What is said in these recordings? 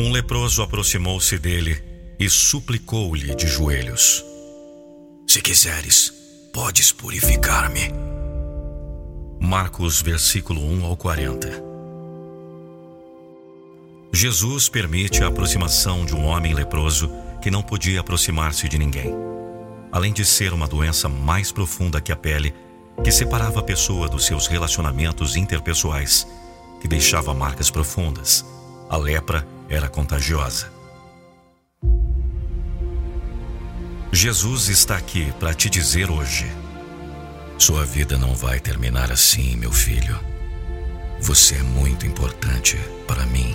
Um leproso aproximou-se dele e suplicou-lhe de joelhos: Se quiseres, podes purificar-me. Marcos, versículo 1 ao 40. Jesus permite a aproximação de um homem leproso que não podia aproximar-se de ninguém. Além de ser uma doença mais profunda que a pele, que separava a pessoa dos seus relacionamentos interpessoais, que deixava marcas profundas, a lepra era contagiosa. Jesus está aqui para te dizer hoje: sua vida não vai terminar assim, meu filho. Você é muito importante para mim.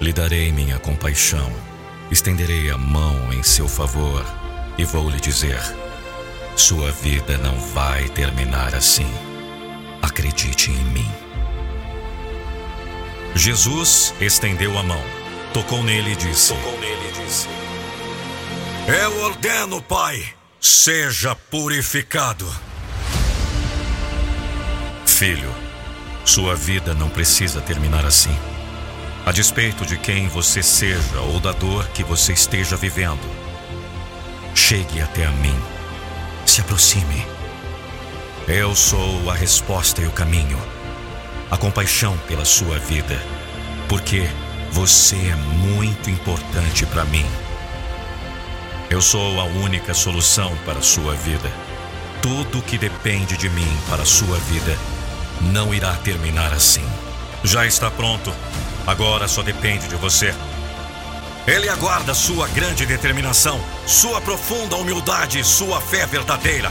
Lhe darei minha compaixão, estenderei a mão em seu favor e vou lhe dizer: sua vida não vai terminar assim. Acredite em mim. Jesus estendeu a mão Tocou nele e disse: Tocou nele e disse: Eu ordeno, Pai, seja purificado. Filho, sua vida não precisa terminar assim. A despeito de quem você seja ou da dor que você esteja vivendo, chegue até a mim. Se aproxime. Eu sou a resposta e o caminho, a compaixão pela sua vida, porque você é muito importante para mim. Eu sou a única solução para a sua vida. Tudo que depende de mim para a sua vida não irá terminar assim. Já está pronto. Agora só depende de você. Ele aguarda sua grande determinação, sua profunda humildade e sua fé verdadeira.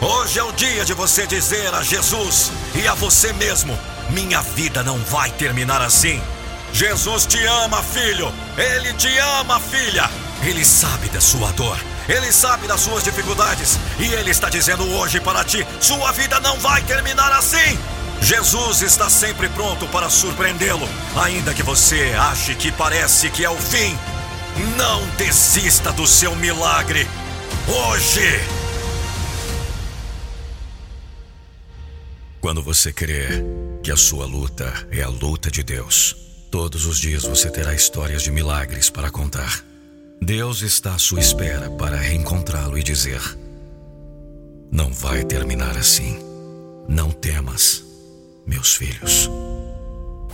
Hoje é o dia de você dizer a Jesus e a você mesmo: minha vida não vai terminar assim. Jesus te ama, filho. Ele te ama, filha. Ele sabe da sua dor. Ele sabe das suas dificuldades. E Ele está dizendo hoje para ti: sua vida não vai terminar assim. Jesus está sempre pronto para surpreendê-lo, ainda que você ache que parece que é o fim. Não desista do seu milagre. Hoje. Quando você crê que a sua luta é a luta de Deus Todos os dias você terá histórias de milagres para contar. Deus está à sua espera para reencontrá-lo e dizer: Não vai terminar assim. Não temas, meus filhos.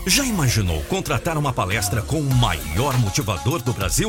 Já imaginou contratar uma palestra com o maior motivador do Brasil?